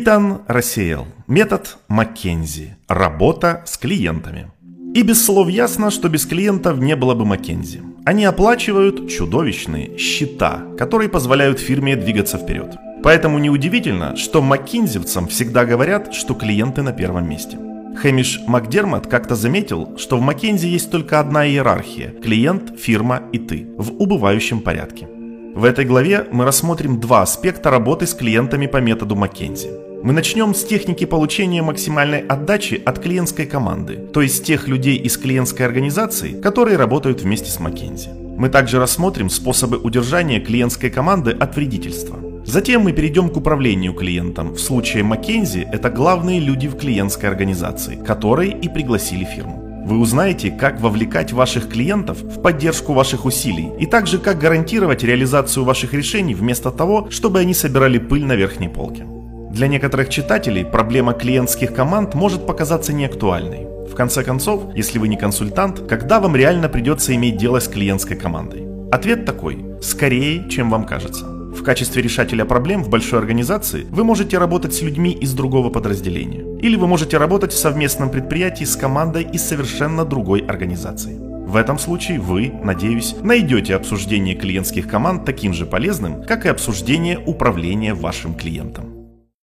Нейтан рассеял. Метод Маккензи. Работа с клиентами. И без слов ясно, что без клиентов не было бы Маккензи. Они оплачивают чудовищные счета, которые позволяют фирме двигаться вперед. Поэтому неудивительно, что маккинзевцам всегда говорят, что клиенты на первом месте. Хэмиш Макдермот как-то заметил, что в Маккензи есть только одна иерархия – клиент, фирма и ты, в убывающем порядке. В этой главе мы рассмотрим два аспекта работы с клиентами по методу Маккензи. Мы начнем с техники получения максимальной отдачи от клиентской команды, то есть тех людей из клиентской организации, которые работают вместе с Маккензи. Мы также рассмотрим способы удержания клиентской команды от вредительства. Затем мы перейдем к управлению клиентом. В случае Маккензи это главные люди в клиентской организации, которые и пригласили фирму. Вы узнаете, как вовлекать ваших клиентов в поддержку ваших усилий и также как гарантировать реализацию ваших решений вместо того, чтобы они собирали пыль на верхней полке. Для некоторых читателей проблема клиентских команд может показаться неактуальной. В конце концов, если вы не консультант, когда вам реально придется иметь дело с клиентской командой? Ответ такой – скорее, чем вам кажется. В качестве решателя проблем в большой организации вы можете работать с людьми из другого подразделения. Или вы можете работать в совместном предприятии с командой из совершенно другой организации. В этом случае вы, надеюсь, найдете обсуждение клиентских команд таким же полезным, как и обсуждение управления вашим клиентом.